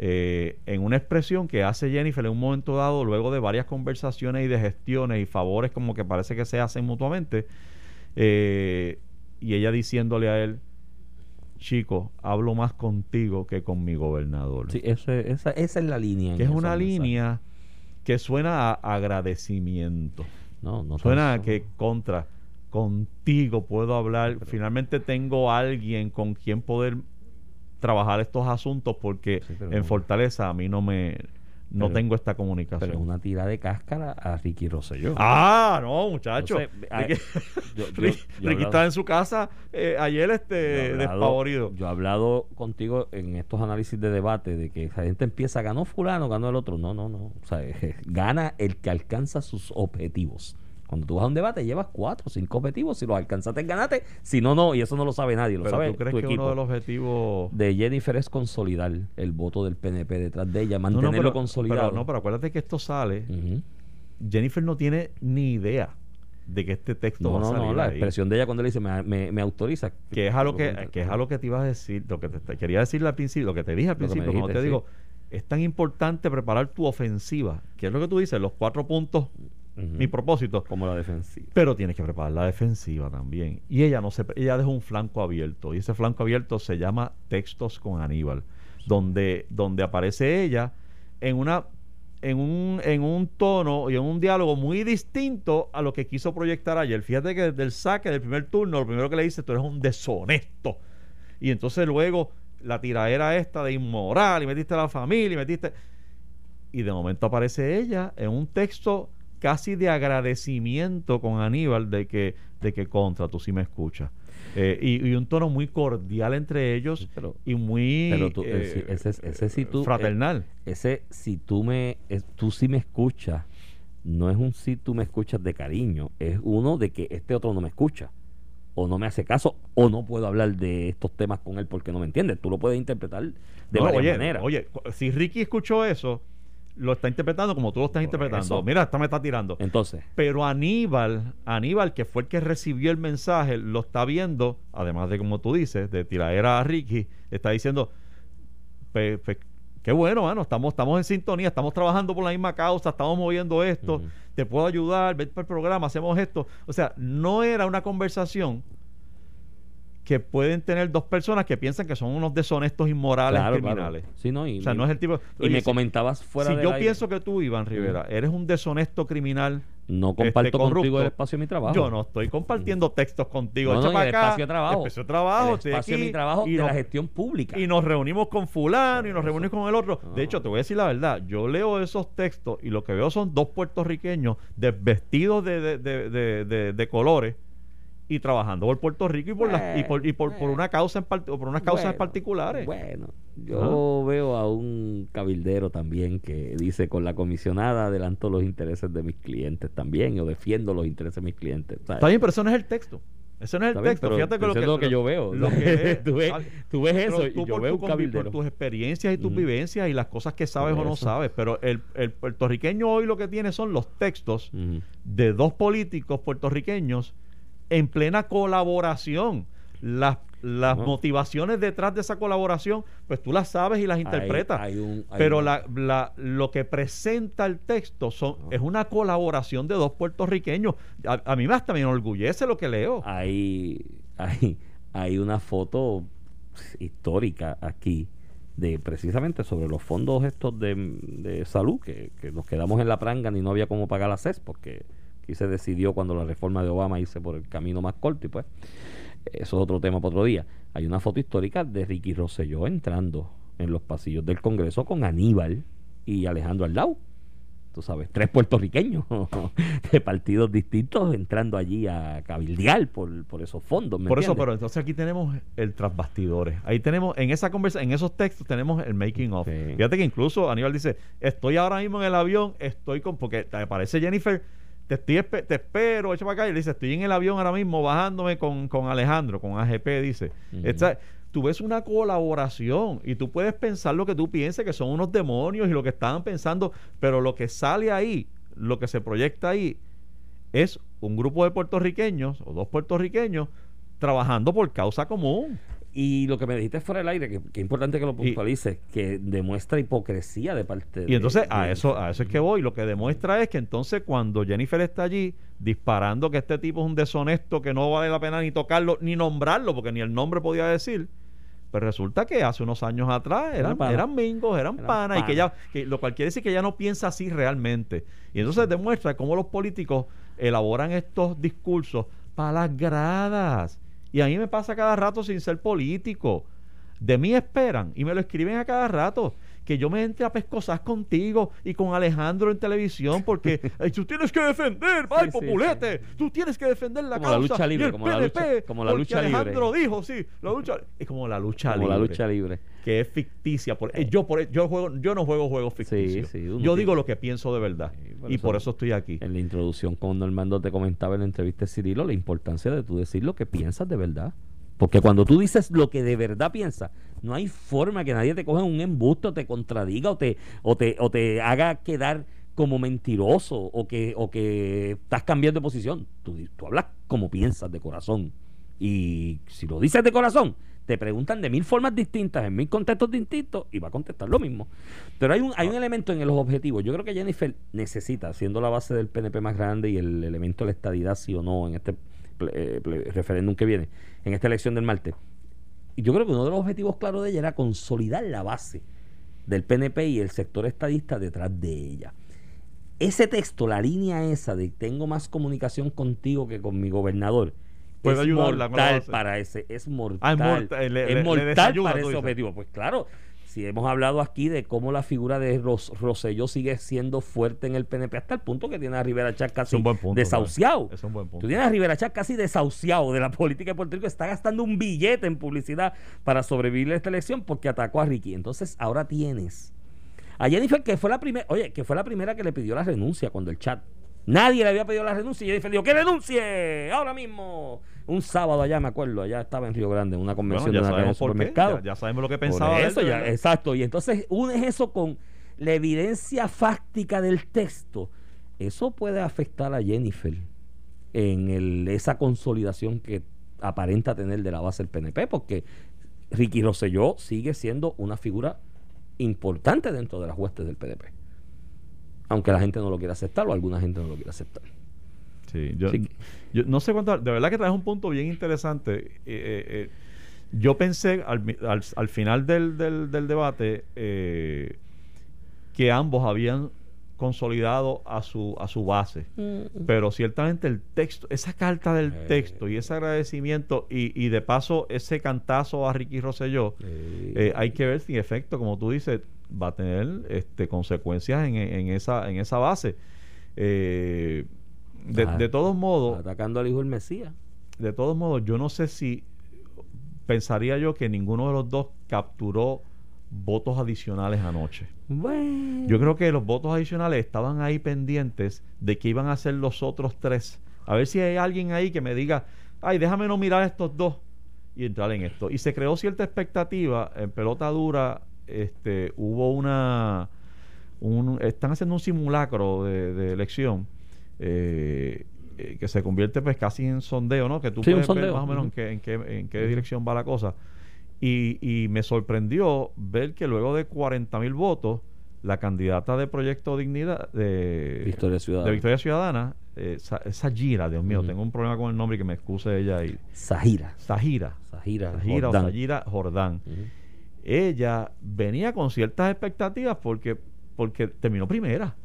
eh, en una expresión que hace Jennifer en un momento dado, luego de varias conversaciones y de gestiones y favores como que parece que se hacen mutuamente, eh, y ella diciéndole a él, chico, hablo más contigo que con mi gobernador. Sí, esa, esa es la línea. que es una línea que suena a agradecimiento. No, no Suena a que contra contigo puedo hablar. Finalmente tengo alguien con quien poder trabajar estos asuntos porque Sí, pero- en Fortaleza a mí no me no Pero- tengo esta Pero es comunicación. una tira de cáscara a Ricky Rosselló. Ah, no, muchacho. Entonces, Ricky, yo- yo- Ricky- yo he Ricky hablado- estaba en su casa eh, ayer este hablado- despavorido. Yo he hablado contigo en estos análisis de debate de que esa gente empieza, ganó fulano, ganó el otro. No, no, no. O sea, [laughs] gana el que alcanza sus objetivos. Cuando tú vas a un debate llevas cuatro o cinco objetivos. Si los alcanzaste, ganaste. Si no, no. Y eso no lo sabe nadie. Lo Pero sabe tú crees tu que equipo. uno de los objetivos de Jennifer es consolidar el voto del PNP detrás de ella, No, no, mantenerlo pero- consolidado. pero no, pero acuérdate que esto sale. Jennifer no tiene ni idea de que este texto No, va a no, salir no, la ahí. expresión de ella cuando le dice me, me, me autoriza. que es a lo que, que es a lo que te iba a decir, lo que te, te quería decir al principio, lo que te dije al principio, cuando te dijiste, digo, es tan importante preparar tu ofensiva, que es lo que tú dices, los cuatro puntos, Mi propósito, Como la defensiva. pero tienes que preparar la defensiva también. Y ella no se, ella deja un flanco abierto, y ese flanco abierto se llama Textos con Aníbal, donde, donde aparece ella en una en un, en un tono y en un diálogo muy distinto a lo que quiso proyectar ayer. Fíjate que desde el saque del primer turno, lo primero que le dice, tú eres un deshonesto. Y entonces luego la tiraera esta de inmoral, y metiste a la familia, y metiste... Y de momento aparece ella en un texto casi de agradecimiento con Aníbal de que, de que contra, tú sí me escuchas. Eh, y, y un tono muy cordial entre ellos pero- y muy pero tú- eh, ese- ese- ese sí tú- fraternal. Ese, si tú me, es- tú sí me escuchas, no es un si tú me escuchas de cariño, es uno de que este otro no me escucha, o no me hace caso, o no puedo hablar de estos temas con él porque no me entiende. Tú lo puedes interpretar de No, varias oye, maneras. Oye, cu- si Ricky escuchó eso, lo está interpretando como tú lo estás interpretando. eso. Mira, esta me está tirando. Entonces, Pero Aníbal, Aníbal, que fue el que recibió el mensaje, lo está viendo, además de como tú dices, de tiradera a Ricky, está diciendo, "Pe- pe- qué bueno, mano, estamos, estamos en sintonía, estamos trabajando por la misma causa, estamos moviendo esto, te puedo ayudar, ven para el programa, hacemos esto. O sea, no era una conversación que pueden tener dos personas que piensan que son unos deshonestos inmorales claro, claro. criminales. Sí, no, y, O sea, no es el tipo... y Oye, me si- comentabas fuera si del yo aire, pienso que tú, Iván Rivera, eres un deshonesto criminal, no comparto este, contigo el espacio de mi trabajo. yo no estoy compartiendo textos contigo. No, no, el acá, espacio de trabajo. Espacio de trabajo, el espacio de mi trabajo y de nos, la gestión pública. y nos reunimos con fulano y nos reunimos con el otro. De No. hecho, te voy a decir la verdad. Yo leo esos textos y lo que veo son dos puertorriqueños desvestidos de, de, de, de- de- de colores y trabajando por Puerto Rico y por las- y por, y por, por una causa en part- o por unas causas Bueno, particulares. Bueno, yo veo a un cabildero también que dice con la comisionada adelanto los intereses de mis clientes también o defiendo los intereses de mis clientes. ¿sabes? Está bien, pero eso no es el texto. Eso no es el bien, texto. Fíjate que lo que, es lo que yo veo. lo que es- [laughs] tú, ves, ah, tú ves eso tú y yo veo un cabildero. Por tus experiencias y tus Ujú. vivencias y las cosas que sabes o no sabes. Pero el, el puertorriqueño hoy lo que tiene son los textos Ujú. de dos políticos puertorriqueños en plena colaboración. Las, las No. motivaciones detrás de esa colaboración, pues tú las sabes y las interpretas. hay un- hay pero un- la, la- lo que presenta el texto son, es una colaboración de dos puertorriqueños. A, a mí hasta me enorgullece lo que leo. hay, hay, hay una foto histórica aquí de precisamente sobre los fondos estos de, de salud que, que nos quedamos en la pranga y no había cómo pagar la CES porque aquí se decidió cuando la reforma de Obama irse por el camino más corto y pues eso es otro tema para otro día. Hay una foto histórica de Ricky Rosselló entrando en los pasillos del Congreso con Aníbal y Alejandro Aldao. Tú sabes, tres puertorriqueños [laughs] de partidos distintos entrando allí a cabildear por, por esos fondos. ¿me Por eso, pero entonces aquí tenemos el tras bastidores. Ahí tenemos, en esa conversa, en esos textos tenemos el making of. Sí. Fíjate que incluso Aníbal dice, estoy ahora mismo en el avión, estoy con, porque te aparece Jennifer, te estoy te espero, echa para acá, y le dice, estoy en el avión ahora mismo bajándome con, con Alejandro, con AGP, dice. Ujú. Esta- tú ves una colaboración y tú puedes pensar lo que tú pienses, que son unos demonios y lo que estaban pensando, pero lo que sale ahí, lo que se proyecta ahí, es un grupo de puertorriqueños o dos puertorriqueños trabajando por causa común. Y lo que me dijiste fuera del aire, que, que es importante que lo puntualices, que demuestra hipocresía de parte Y entonces de- a eso a eso es que voy. Lo que demuestra es que entonces cuando Jennifer está allí disparando que este tipo es un deshonesto, que no vale la pena ni tocarlo, ni nombrarlo, porque ni el nombre podía decir, pues resulta que hace unos años atrás eran, pana. eran mingos, eran Eran panas, y que ya, que, lo cual quiere decir que ella no piensa así realmente. Y entonces demuestra cómo los políticos elaboran estos discursos para las gradas. Y a mí me pasa cada rato sin ser político. De mí esperan y me lo escriben a cada rato que yo me entre a pescosas contigo y con Alejandro en televisión porque [laughs] "Ay, tú tienes que defender, ay Sí, sí, populete, tú tienes que defender la Como la causa lucha libre, y el como la lucha- como la lucha libre. Alejandro dijo, sí, la lucha es como la lucha como libre, la lucha libre. Que es ficticia, por, eh, yo por yo juego yo no juego juegos ficticios. sí, yo digo lo que pienso de verdad Sí, por y eso- por eso estoy aquí. En la introducción con Normando te comentaba en la entrevista de Cirilo la importancia de tú decir lo que piensas de verdad. Porque cuando tú dices lo que de verdad piensas, no hay forma que nadie te coja un embuste o te contradiga o te, o te, o te haga quedar como mentiroso o que, o que estás cambiando de posición. Tú, tú hablas como piensas de corazón. Y si lo dices de corazón, te preguntan de mil formas distintas, en mil contextos distintos, y va a contestar lo mismo. Pero hay un, hay un elemento en los objetivos. Yo creo que Jennifer necesita, siendo la base del PNP más grande y el elemento de la estadidad, sí o no, en este eh, referéndum que viene, en esta elección del martes. Yo creo que uno de los objetivos claros de ella era consolidar la base del PNP y el sector estadista detrás de ella. Ese texto, la línea esa de tengo más comunicación contigo que con mi gobernador, Puede es ayudarla mortal para ese, es mortal. Ah, es mortal, le- es le- le mortal desayuda, para ese objetivo. Pues claro, si hemos hablado aquí de cómo la figura de Ros Rosselló sigue siendo fuerte en el PNP hasta el punto que tiene a Rivera Chat Es casi punto. desahuciado. Es un buen punto. Tú tienes a Rivera Chat casi desahuciado de la política de Puerto Rico, está gastando un billete en publicidad para sobrevivir a esta elección porque atacó a Ricky. Entonces ahora tienes a Jennifer que fue la primera, oye, que fue la primera que le pidió la renuncia cuando el chat. Nadie le había pedido la renuncia y Jennifer dijo, que renuncie ahora mismo. Un sábado allá, me acuerdo, allá estaba en Río Grande, en una Bueno, convención ya de una sabemos por qué, supermercados. ya, ya sabemos lo que Por pensaba él, eso, ya, exacto. Y entonces unes eso con la evidencia fáctica del texto. Eso puede afectar a Jennifer en el- esa consolidación que aparenta tener de la base del PNP, porque Ricky Rosselló sigue siendo una figura importante dentro de las huestes del PNP. Aunque la gente no lo quiera aceptar o alguna gente no lo quiera aceptar. Sí, yo, Sí. yo no sé cuánto. De verdad que traes un punto bien interesante. Eh, eh, eh, yo pensé al, al- al final del, del- del debate eh, que ambos habían consolidado a su, a su base. Pero ciertamente el texto, esa carta del Eh. texto y ese agradecimiento y, y de paso ese cantazo a Ricky Rosselló, eh, hay que ver si en efecto, como tú dices, va a tener este, consecuencias en, en esa, en esa base. Eh, de, Ah, de todos modos, Atacando al hijo del Mesías. de todos modos, yo no sé si pensaría yo que ninguno de los dos capturó votos adicionales anoche. Bueno. Yo creo que los votos adicionales estaban ahí pendientes de que iban a ser los otros tres. A ver si hay alguien ahí que me diga, ay, déjame no mirar estos dos y entrar en esto. Y se creó cierta expectativa en pelota dura. Este, hubo una, un- están haciendo un simulacro de, de elección eh, eh, que se convierte pues casi en sondeo, ¿no? Que tú Sí, puedes ver más o menos en qué, en qué, en qué dirección va la cosa. Y, y me sorprendió ver que luego de 40 mil votos, la candidata de Proyecto Dignidad, de Victoria Ciudadana. de Victoria Ciudadana, eh, Sa- esa Gira, Dios mío, tengo un problema con el nombre y que me excuse ella y. Sajira, Sahira. Sajira o Jordán. Sajira Jordán. Ella venía con ciertas expectativas porque porque terminó primera.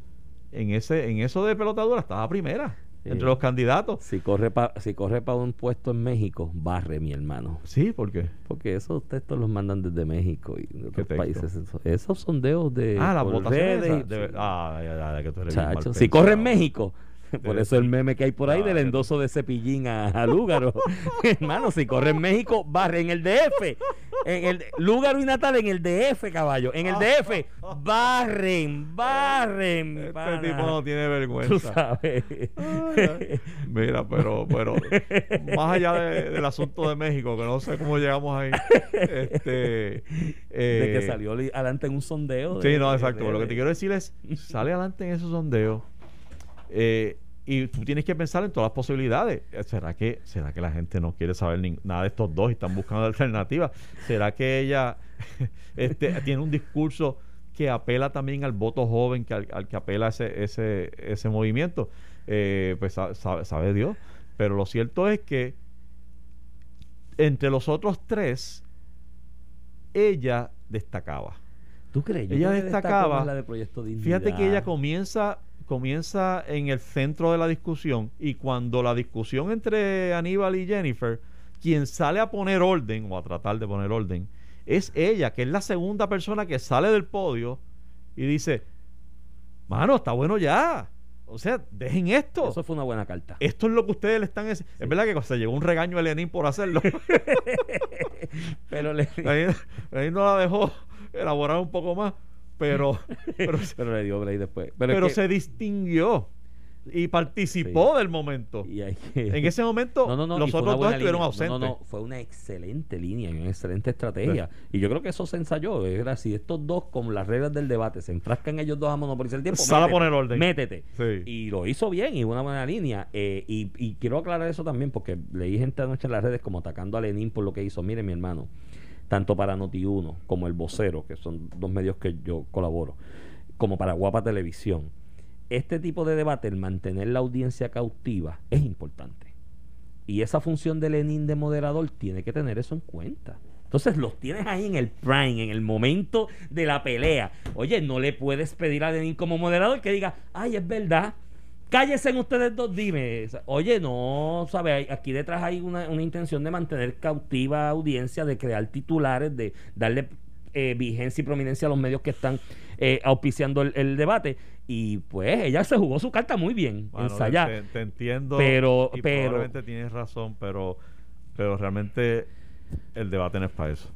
En ese en eso de pelotadura estaba primera entre los candidatos. Si corre para si corre para un puesto en México, barre mi hermano. Sí, porque Porque esos textos los mandan desde México y de otros países. Eso- Esos sondeos de ah, por redes de ver- ah, ya, ya, ya, que tú eres Chacho, si corre en. México. [laughs] Por Debe eso el meme que hay por ahí Ah, del endoso de cepillín a, a Lúgaro. [laughs] Hermano, si corre en México, barre en el DF. En el Lúgaro y Natal en el DF, caballo. En el DF, barren, barren. Este pana. tipo no tiene Tú vergüenza. sabes. Ay, [laughs] Mira, pero, pero más allá de- del asunto de México, que no sé cómo llegamos ahí. Este, de eh, que salió li- adelante en un sondeo. Sí, no, exacto. de- Lo que te quiero decir es, sale adelante en esos sondeos eh, y tú tienes que pensar en todas las posibilidades. Eh, ¿Será que, será que la gente no quiere saber ni- nada de estos dos y están buscando [laughs] alternativas? ¿Será que ella [laughs] este, tiene un discurso que apela también al voto joven, que al, al que apela ese, ese, ese movimiento? Eh, pues sa- sabe, sabe Dios. Pero lo cierto es que entre los otros tres, ella destacaba. ¿Tú crees? Yo Ella destacaba- más la de Proyecto Dignidad. Fíjate que ella comienza comienza en el centro de la discusión y cuando la discusión entre Aníbal y Jennifer, quien sale a poner orden o a tratar de poner orden, es ella, que es la segunda persona que sale del podio y dice, mano, está bueno ya. O sea, dejen esto. Eso fue una buena carta. Esto es lo que ustedes le están... Es es verdad que se llevó un regaño a Lenin por hacerlo. [laughs] Pero le, Lenin, Lenin no la dejó elaborar un poco más, pero... [laughs] pero pero le dio break después. Pero, pero es que- se distinguió y participó Sí. del momento. y hay que- En ese momento, No, no, no, y los otros dos estuvieron línea. ausentes. No, no, no, fue una excelente línea y una excelente estrategia. Y yo creo que eso se ensayó. Era si estos dos, con las reglas del debate, se enfrascan ellos dos a monopolizar el tiempo. Sal a métete, poner orden. Métete. Sí. Y lo hizo bien y una buena línea. Eh, y, y quiero aclarar eso también porque leí gente anoche en las redes como atacando a Lenin por lo que hizo. Mire, mi hermano, tanto para Noti1 como El Vocero, que son dos medios que yo colaboro, como para Guapa Televisión. Este tipo de debate, el mantener la audiencia cautiva, es importante. Y esa función de Lenin de moderador tiene que tener eso en cuenta. Entonces los tienes ahí en el prime, en el momento de la pelea. Oye, no le puedes pedir a Lenin como moderador que diga, ay, es verdad. Cállense ustedes dos, dime. Oye, no, ¿sabes? Aquí detrás hay una, una intención de mantener cautiva audiencia, de crear titulares, de darle eh, vigencia y prominencia a los medios que están eh, auspiciando el, el debate. Y pues ella se jugó su carta muy bien, Bueno, ensayada. te, te entiendo. Pero- y pero- probablemente tienes razón, pero, pero realmente el debate no es para eso.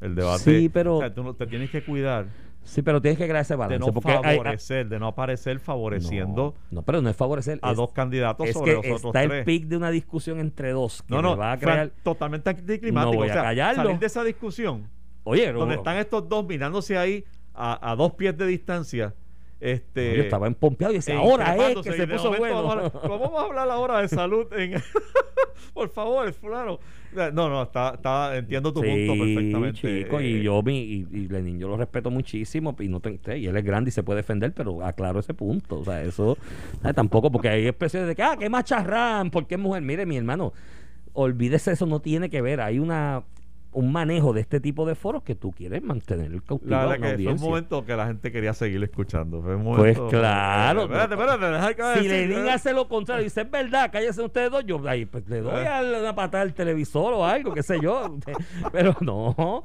El debate. Sí, pero- o sea, tú no- te tienes que cuidar Sí, pero tienes que crear ese de balance. no porque hay- hay- favorecer, de no aparecer favoreciendo no, no, pero no es favorecer. a es- dos candidatos es sobre que los otros está el tres. pic de una discusión entre dos que no, no, va a crear. totalmente anticlimático. No voy o a sea, callarlo. salir de esa discusión Oye, donde no- están estos dos mirándose ahí a, a dos pies de distancia. Este, yo estaba empompeado y decía, eh, ahora es que se de puso bueno. Vamos a, hablar, vamos a hablar ahora de salud. En, [laughs] por favor, fulano. No, no, está, está, entiendo tu punto perfectamente. chico, Eh, y yo mi, y, y Lenin yo lo respeto muchísimo y no te- y él es grande y se puede defender, pero aclaro ese punto, o sea, eso eh, tampoco porque hay expresiones de que ah, que macharrán, porque es mujer, mire mi hermano, olvídese eso no tiene que ver, hay una un manejo de este tipo de foros que tú quieres mantener el cautivo La a que fue un momento que la gente quería seguir escuchando. Fue un Pues claro. Eh, espérate, espérate, que Si decir, Lenin eh. hace lo contrario y dice es verdad, cállense ustedes dos, yo ahí, pues, le doy Eh. a una patada al televisor o algo, qué sé yo. [laughs] Pero no.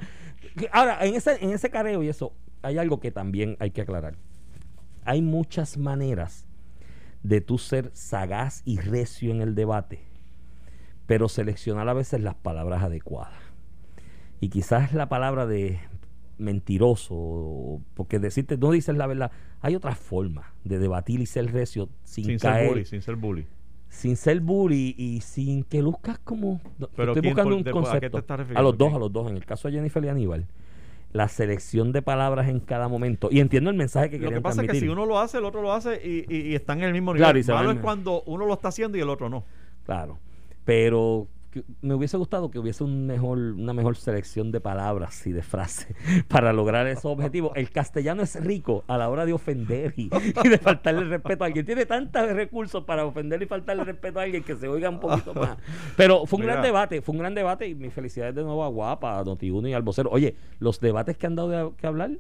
Ahora, en ese, en ese careo y eso, hay algo que también hay que aclarar. Hay muchas maneras de tú ser sagaz y recio en el debate. pero seleccionar a veces las palabras adecuadas. Y quizás la palabra de mentiroso, porque decirte no dices la verdad, hay otras formas de debatir y ser recio sin, Sin caer, ser bully, sin ser bully. sin ser bully y sin que luzcas como Pero estoy ¿quién buscando por- un de- a qué te concepto a los dos a los dos en el caso de Jennifer y Aníbal la selección de palabras en cada momento y entiendo el mensaje que Lo que querían pasa es que transmitir. si uno lo hace, el otro lo hace y, y- y están en el mismo nivel. Claro, y se Malo es cuando uno lo está haciendo y el otro no. Claro, pero que- me hubiese gustado que hubiese un mejor, una mejor selección de palabras y de frases [laughs] para lograr esos objetivos. El castellano es rico a la hora de ofender y, y de faltarle respeto a alguien. Tiene tantos recursos para ofender y faltarle respeto a alguien que se oiga un poquito más. Pero fue un Mira. gran debate, fue un gran debate y mis felicidades de nuevo a Guapa, a Noti1 y al vocero. Oye, los debates que han dado de- que hablar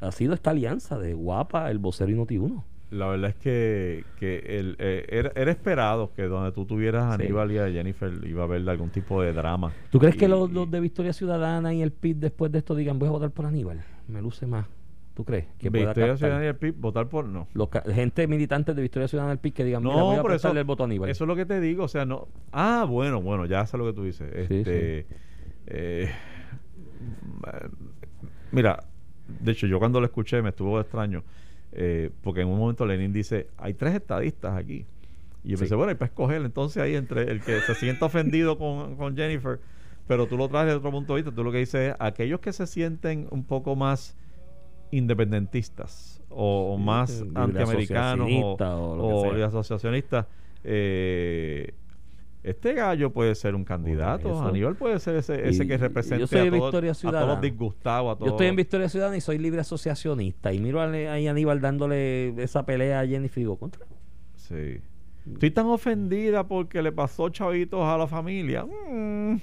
ha sido esta alianza de Guapa, el vocero y Noti1. La verdad es que, que el, eh, era, era esperado que donde tú tuvieras a Sí. Aníbal y a Jennifer iba a haber algún tipo de drama. ¿Tú crees que los, los de Victoria Ciudadana y el PIB después de esto digan voy a votar por Aníbal? Me luce más. ¿Tú crees? Que Victoria Ciudadana y el PIB votar por no. los gente militante de Victoria Ciudadana y el PIB que digan mira, No, voy a eso, prestarle el voto a Aníbal. eso es lo que te digo, o sea, no. Ah, bueno, bueno, ya sé lo que tú dices. Sí, Este, eh, mira, de hecho, yo cuando lo escuché me estuvo extraño, eh, porque en un momento Lenin dice, hay tres estadistas aquí. Y yo Sí. pensé, bueno, hay para escoger entonces ahí entre el que se sienta ofendido con, con Jennifer, pero tú lo traes desde otro punto de vista, tú lo que dices es, aquellos que se sienten un poco más independentistas o, Sí, más antiamericanos o, o asociacionistas, eh, este gallo puede ser un candidato. Aníbal puede ser ese, que y represente yo soy a, todos- Victoria a todos Ciudadana. los disgustados, a todos Yo estoy en Victoria Ciudadana y soy libre asociacionista. Y miro a, ahí a Aníbal dándole esa pelea a Jennifer y digo, contra. Sí. Estoy tan ofendida porque le pasó chavitos a la familia. Mm,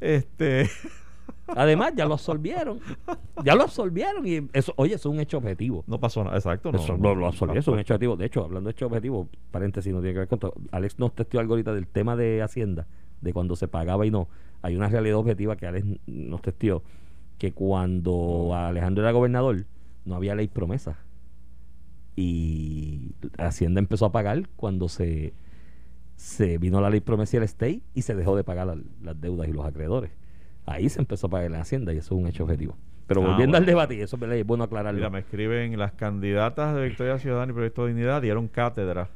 este. [laughs] Además, ya lo absolvieron. Ya lo absolvieron. Y eso, oye, eso es un hecho objetivo. No pasó nada, exacto. No, Eso lo, lo absolvió, no, eso es un hecho objetivo. De hecho, hablando de hecho objetivo, paréntesis, no tiene que ver con todo. Alex nos testió algo ahorita del tema de Hacienda, de cuando se pagaba y no. Hay una realidad objetiva que Alex nos testió, que cuando Alejandro era gobernador, no había ley promesa. Y Hacienda empezó a pagar cuando se, se vino la ley promesa y el stay y se dejó de pagar la- las deudas y los acreedores. Ahí se empezó a pagar en Hacienda y eso es un hecho objetivo. Pero Ah, volviendo al debate, y eso es bueno aclararlo. Mira, me escriben las candidatas de Victoria Ciudadana y Proyecto de Dignidad dieron cátedra.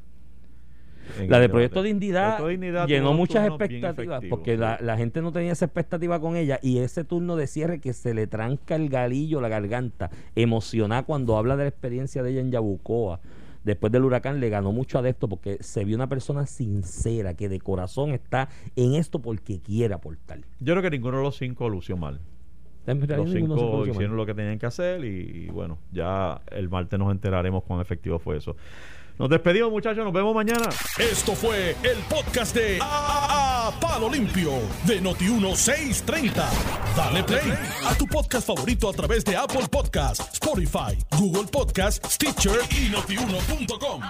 La de. Proyecto Dignidad, Proyecto Dignidad llenó muchas expectativas porque la, la gente no tenía esa expectativa con ella y ese turno de cierre que se le tranca el galillo, la garganta, emocionada cuando habla de la experiencia de ella en Yabucoa. Después del huracán le ganó mucho adepto porque se vio una persona sincera que de corazón está en esto porque quiere aportar. Yo creo que ninguno de los cinco lució mal. Los cinco mal. hicieron lo que tenían que hacer y, y bueno, ya el martes nos enteraremos cuán efectivo fue eso. Nos despedimos muchachos, nos vemos mañana. Esto fue el podcast de A, A- Palo Limpio de Noti1630. Dale play a tu podcast favorito a través de Apple Podcasts, Spotify, Google Podcasts, Stitcher y notiuno.com.